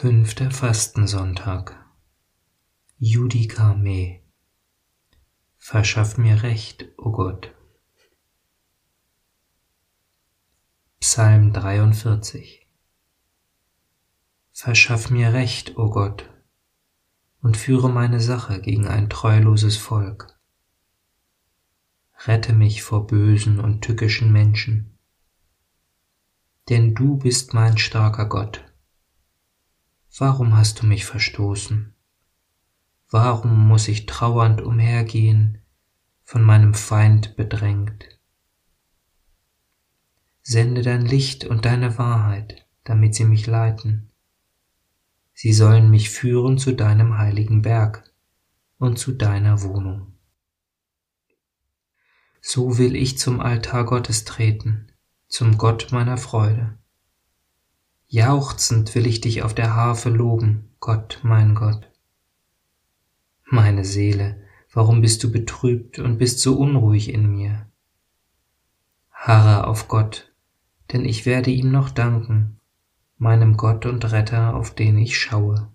Fünfter Fastensonntag. Judica me. Verschaff mir Recht, o oh Gott. Psalm 43. Verschaff mir Recht, o oh Gott, und führe meine Sache gegen ein treuloses Volk. Rette mich vor bösen und tückischen Menschen. Denn du bist mein starker Gott Warum hast du mich verstoßen? Warum muss ich trauernd umhergehen, von meinem Feind bedrängt? Sende dein Licht und deine Wahrheit, damit sie mich leiten. Sie sollen mich führen zu deinem heiligen Berg und zu deiner Wohnung. So will ich zum Altar Gottes treten, zum Gott meiner Freude. Jauchzend will ich dich auf der Harfe loben, Gott, mein Gott. Meine Seele, warum bist du betrübt und bist so unruhig in mir? Harre auf Gott, denn ich werde ihm noch danken, meinem Gott und Retter, auf den ich schaue.